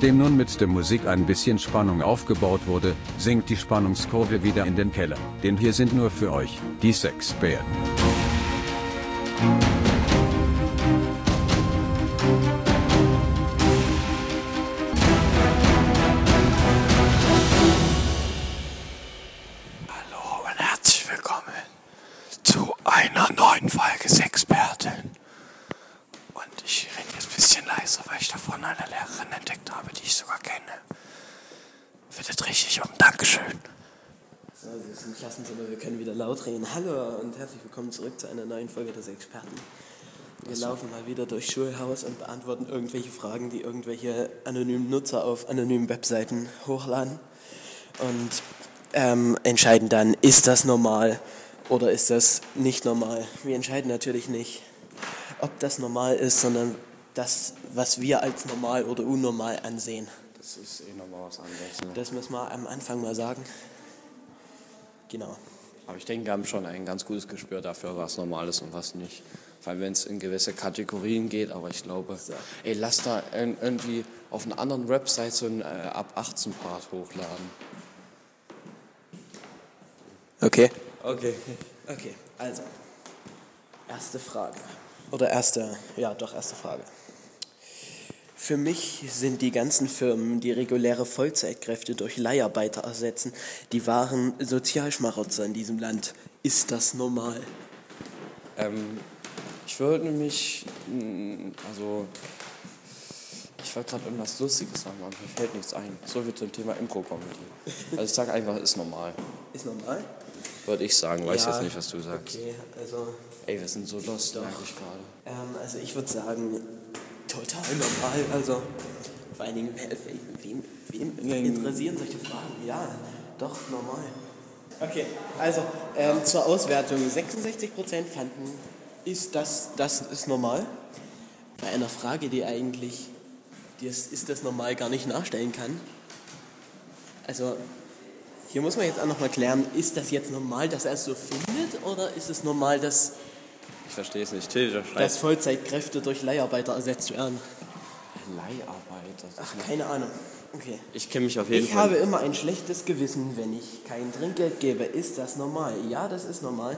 Nachdem nun mit der Musik ein bisschen Spannung aufgebaut wurde, sinkt die Spannungskurve wieder in den Keller. Denn hier sind nur für euch die Sexbären. Reden. Hallo und herzlich willkommen zurück zu einer neuen Folge des Experten. Wir laufen mal wieder durchs Schulhaus und beantworten irgendwelche Fragen, die irgendwelche anonymen Nutzer auf anonymen Webseiten hochladen. Und ähm, entscheiden dann, ist das normal oder ist das nicht normal. Wir entscheiden natürlich nicht, ob das normal ist, sondern das, was wir als normal oder unnormal ansehen. Das ist eh nochmal was anderes. Ne? Das müssen wir am Anfang mal sagen. Genau. Aber ich denke, wir haben schon ein ganz gutes Gespür dafür, was normal ist und was nicht. Vor allem, wenn es in gewisse Kategorien geht. Aber ich glaube, ey, lass da ir- irgendwie auf einer anderen Website so einen äh, ab 18 Part hochladen. Okay. Okay. Okay, also. Erste Frage. Oder erste, ja, doch, erste Frage. Für mich sind die ganzen Firmen, die reguläre Vollzeitkräfte durch Leiharbeiter ersetzen, die wahren Sozialschmarotzer in diesem Land. Ist das normal? Ähm, ich würde nämlich, mm, also, ich wollte gerade irgendwas Lustiges sagen, aber mir fällt nichts ein. So wie zum Thema Impro-Comedy. Also ich sage einfach, ist normal. Ist normal? Würde ich sagen, weiß Ja, jetzt nicht, was du sagst. Okay, also, Ey, wir sind so lost, merke ich gerade. ähm, also ich würde sagen, total normal. Also, vor allen Dingen, wem, wem interessieren solche Fragen? Ja, doch, normal. Okay, also ähm, zur Auswertung. 66% fanden, ist das, das ist normal. Bei einer Frage, die eigentlich, die ist das normal, gar nicht nachstellen kann. Also, hier muss man jetzt auch nochmal klären, ist das jetzt normal, dass er es so findet, oder ist es normal, dass, Ich verstehe es nicht. Till, dass Vollzeitkräfte durch Leiharbeiter ersetzt werden? Leiharbeiter. Ach, keine Ahnung. Okay. Ich kenne mich auf jeden Ich Fall. habe immer ein schlechtes Gewissen, wenn ich kein Trinkgeld gebe. Ist das normal? Ja, das ist normal.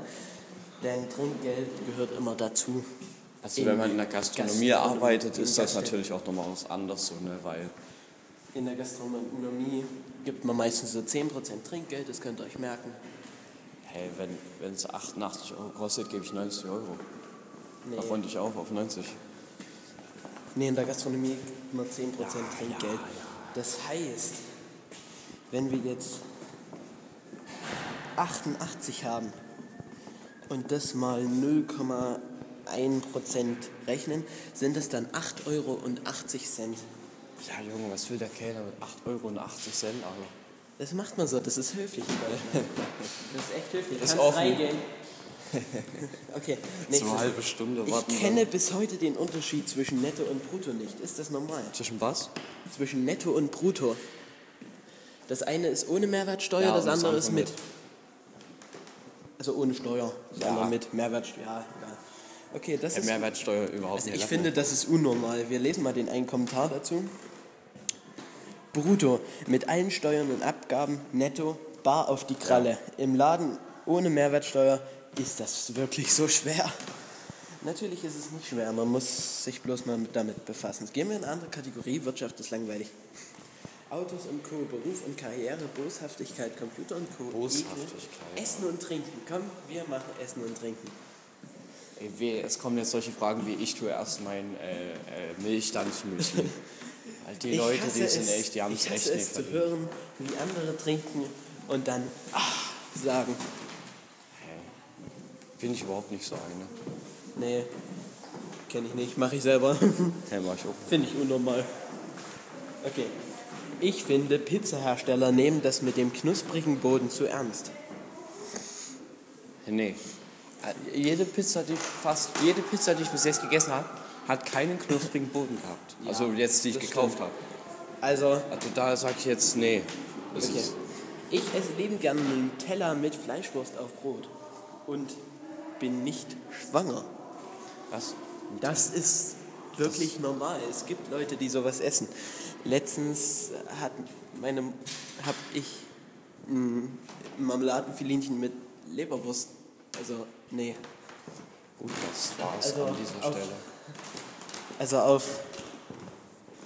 Denn Trinkgeld gehört immer dazu. also wenn man in der Gastronomie Gastronomie- arbeitet, ist das Gaststätten. natürlich auch nochmal was anderes so, ne? Weil In der Gastronomie gibt man meistens so 10% Trinkgeld, das könnt ihr euch merken. Hey, wenn es 88 Euro kostet, gebe ich 90 Euro. Nee, Da freund ich auch auf 90. nee in der Gastronomie man 10% Trinkgeld. Das heißt, wenn wir jetzt 88 haben und das mal 0,1% rechnen, sind es dann 8,80 Euro. Ja, Junge, was will der Kellner mit 8 Euro und 80 Cent, Alter? Das macht man so, das ist höflich. Das ist echt höflich. Du Ist kannst offen. reingehen. Okay, So nächstes. eine halbe Stunde warten. Ich kenne bis heute den Unterschied zwischen Netto und Brutto nicht. Ist das normal? Zwischen was? Zwischen Netto und Brutto. Das eine ist ohne Mehrwertsteuer, Ja, das das andere ist mit. mit. Also ohne Steuer. Das Ja. andere mit Mehrwertsteuer. Ja, egal. Okay, das Ja, ist. Mehrwertsteuer überhaupt Also nicht. ich finde, das ist unnormal. Wir lesen mal den einen Kommentar dazu. Brutto mit allen Steuern und Abgaben netto bar auf die Kralle. Im Laden ohne Mehrwertsteuer ist das wirklich so schwer. Natürlich ist es nicht schwer, man muss sich bloß mal mit- damit befassen. Gehen wir in eine andere Kategorie, Wirtschaft ist langweilig. Autos und Co., Beruf und Karriere, Boshaftigkeit, Computer und Co. Boshaftigkeit. Essen und Trinken. Komm, wir machen Essen und Trinken. Ey, weh, es kommen jetzt solche Fragen wie ich tue erst mein äh, äh, Milch, dann Müsli. Weil die Ich Leute, die sind es- echt, die haben es ich echt hasse nicht es zu verdient. hören, wie andere trinken und dann ah, sagen. Finde ich überhaupt nicht so eine. Nee, kenne ich nicht, mache ich selber. Hey, mach ich auch. Finde ich unnormal. Okay. Ich finde, Pizzahersteller nehmen das mit dem knusprigen Boden zu ernst. Nee. Äh, Jede Pizza, die ich fast jede Pizza, die ich bis jetzt gegessen habe, hat keinen knusprigen Boden gehabt. also jetzt, die ich das gekauft habe. Also, Also da sage ich jetzt nee. Das okay. Ich esse liebend gerne einen Teller mit Fleischwurst auf Brot. Und bin nicht schwanger. was? Das ist wirklich normal. Es gibt Leute, die sowas essen. Letztens hat meine, hab ich ein Marmeladenfilinchen mit Leberwurst. Also, nee. Gut, das war's Also an dieser Stelle. Also auf.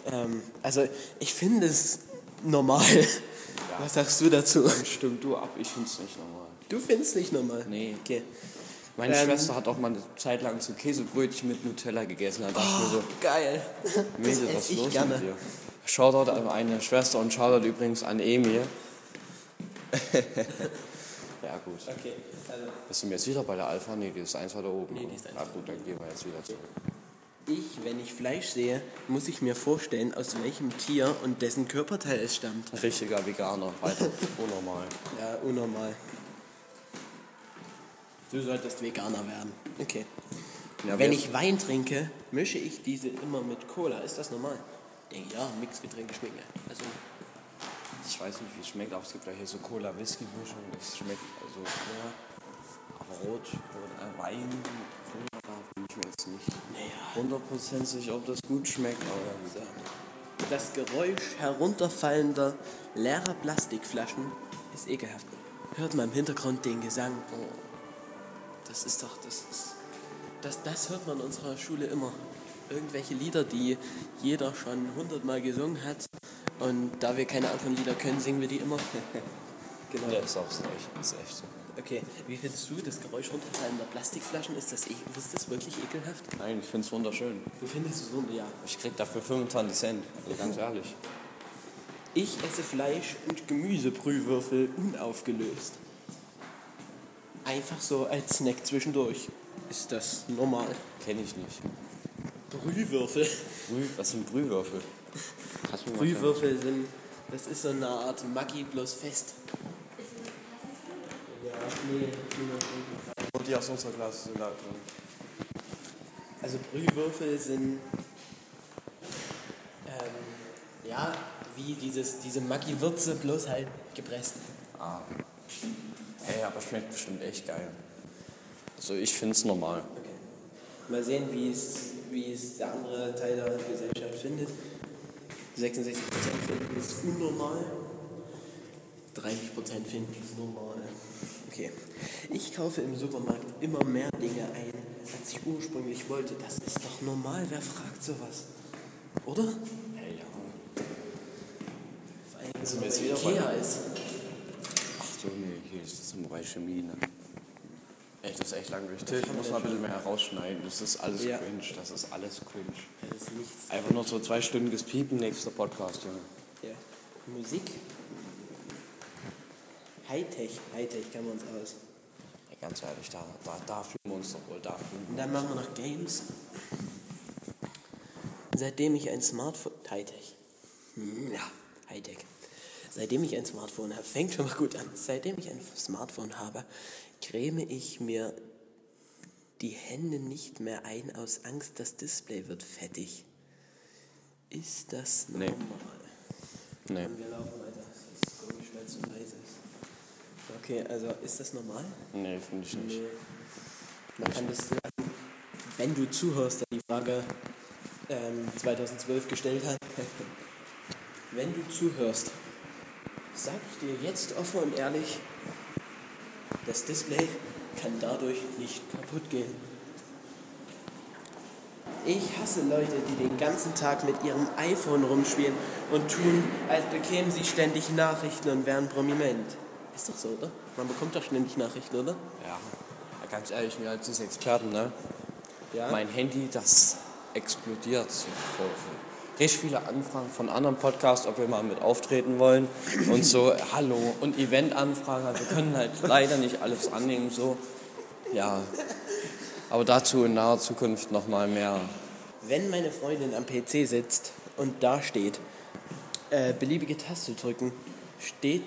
Ähm, also ich finde es normal. Was sagst du dazu? Stimmt du ab, ich find's nicht normal. Du findest es nicht normal? Nee. Okay. Meine Ähm, Schwester hat auch mal eine Zeit lang so Käsebrötchen mit Nutella gegessen. Da dachte ich mir so, Geil. Mädel, Oh, das was ist ich los gerne. mit dir? Shoutout an eine Schwester und Shoutout übrigens an Emil. ja gut. Okay, also Bist du mir jetzt wieder bei der Alpha? Nee, die ist eins weiter oben. Nee, die ist eins Ah gut, dann gehen wir jetzt wieder zurück. Ich, wenn ich Fleisch sehe, muss ich mir vorstellen, aus welchem Tier und dessen Körperteil es stammt. Richtiger Veganer, weiter. Unnormal. Ja, unnormal. Du solltest Veganer werden. Okay. Ja, Wenn ich Wein trinke, mische ich diese immer mit Cola. Ist das normal? Ja, Mixgetränke schmecken. Also, Ich weiß nicht, wie es schmeckt, aber es gibt ja hier so Cola-Whisky-Mischung. Das schmeckt also, ja. Aber Rot oder äh, Wein, bin ich mir jetzt nicht naja. 100% sicher, ob das gut schmeckt. Aber ja. Das Geräusch herunterfallender leerer Plastikflaschen ist ekelhaft. Hört man im Hintergrund den Gesang. Oh, das ist doch, das ist, das, das hört man in unserer Schule immer. Irgendwelche Lieder, die jeder schon hundertmal gesungen hat. Und da wir keine anderen Lieder können, singen wir die immer. genau. Ja, ist auch so ist echt so. Okay, wie findest du das Geräusch runterfallender Plastikflaschen? Ist das, e- ist das wirklich ekelhaft? Nein, ich finde es wunderschön. Du findest es wunder, ja. Ich krieg dafür 25 Cent, also ganz ehrlich. Ich esse Fleisch und Gemüsebrühwürfel unaufgelöst. Einfach so als Snack zwischendurch. Ist das normal? Kenne ich nicht. Brühwürfel. Brüh, was sind Brühwürfel? Brühwürfel sind, das ist so eine Art Maggi bloß fest. Nee? Und die aus unserer Klasse sind da drin. Also Brühwürfel sind, ähm, ja, wie dieses, diese Maggi-Würze bloß halt gepresst. Ah. Hey, aber schmeckt bestimmt echt geil. Also ich finde es normal. Okay. Mal sehen, wie es, wie es der andere Teil der Gesellschaft findet. 66% finden es unnormal. 30% finden es normal. Okay. Ich kaufe im Supermarkt immer mehr Dinge ein, als ich ursprünglich wollte. Das ist doch normal. Wer fragt sowas? Oder? Hey, ja. Vor allem, Sind wenn man wieder Ikea bei- ist. Ach so, nee, hier ist das im Chemie, ne? Echt, das ist echt langweilig. Till, Ich muss mal ein bisschen mehr herausschneiden. Das ist alles Ja. cringe. Das ist alles cringe. Das ist nichts. Einfach nur so zweistündiges Piepen, nächster Podcast, Junge. Ja. Musik. Hightech. Hightech kann man uns aus. Ey, ganz ehrlich, da, da, da fühlen wir uns doch wohl, da fühlen Und wir dann machen wir noch Games. Seitdem ich ein Smartphone. Hightech. Hm, Ja, Hightech. Seitdem ich ein Smartphone habe, fängt schon mal gut an. Seitdem ich ein Smartphone habe, creme ich mir die Hände nicht mehr ein aus Angst, das Display wird fettig. Ist das Nee. normal? Nee. Und wir laufen weiter. Das ist komisch, weil es so leise ist. Okay, also ist das normal? Nee, finde ich nicht. Nee. Man kann das, wenn du zuhörst, der die Frage ähm, 2012 gestellt hat, wenn du zuhörst, sag ich dir jetzt offen und ehrlich, das Display kann dadurch nicht kaputt gehen. Ich hasse Leute, die den ganzen Tag mit ihrem iPhone rumspielen und tun, als bekämen sie ständig Nachrichten und wären prominent. Ist doch so, oder? Man bekommt doch ständig Nachrichten, oder? Ja. ja, ganz ehrlich, wir als Experten, ne? Ja. Mein Handy, das explodiert. So Richtig viele Anfragen von anderen Podcasts, ob wir mal mit auftreten wollen und so, hallo, und Eventanfragen, also wir können halt leider nicht alles annehmen, so, ja. Aber dazu in naher Zukunft nochmal mehr. Wenn meine Freundin am PC sitzt und da steht, äh, beliebige Taste drücken, steht,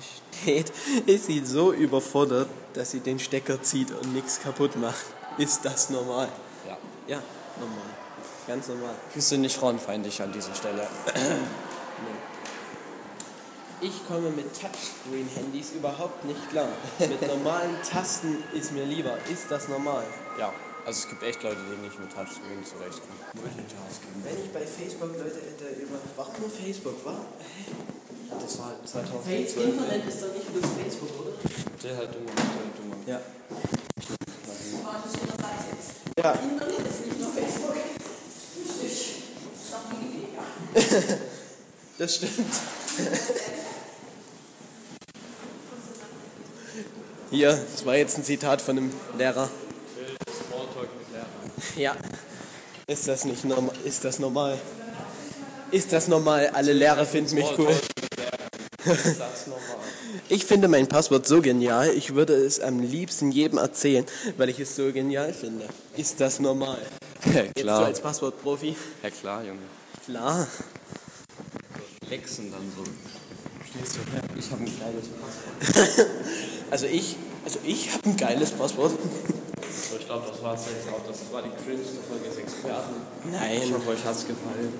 steht, ist sie so überfordert, dass sie den Stecker zieht und nichts kaputt macht. Ist das normal? Ja. Ja, normal. Ganz normal. Wir sind nicht frauenfeindlich an dieser Stelle. Ich komme mit Touchscreen-Handys überhaupt nicht klar. Mit normalen Tasten ist mir lieber. Ist das normal? Ja. Also es gibt echt Leute, die nicht mit Touchscreen zurechtkommen. Wenn ich bei Facebook Leute hätte über. Warum nur Facebook? War? Das war Face 2012. Internet ist doch nicht bloß Facebook, oder? Der halt dummer, der halt dummer. Ja. Warte, schöner Satz jetzt. Ja. Internet ist nicht nur Facebook. Richtig. Das ist auch Wikipedia. Das stimmt. Hier, das war jetzt ein Zitat von einem Lehrer. Smalltalk mit Lehrern. Ja. Ist das nicht normal? Ist das normal? Ist das normal? Alle Lehrer finden mich cool. Ist das normal? Ich finde mein Passwort so genial, ich würde es am liebsten jedem erzählen, weil ich es so genial finde. Ist das normal? Ja, Jetzt so klar. als Passwortprofi? Ja, klar, Junge. Klar. Flexen dann so. Stehst du her? Ich habe ein geiles Passwort. Also ich, also ich habe ein geiles Passwort. So, ich glaube, das war's jetzt auch. Das war die cringeste Folge des Experten. Ich Nein. hoffe, euch hat's gefallen.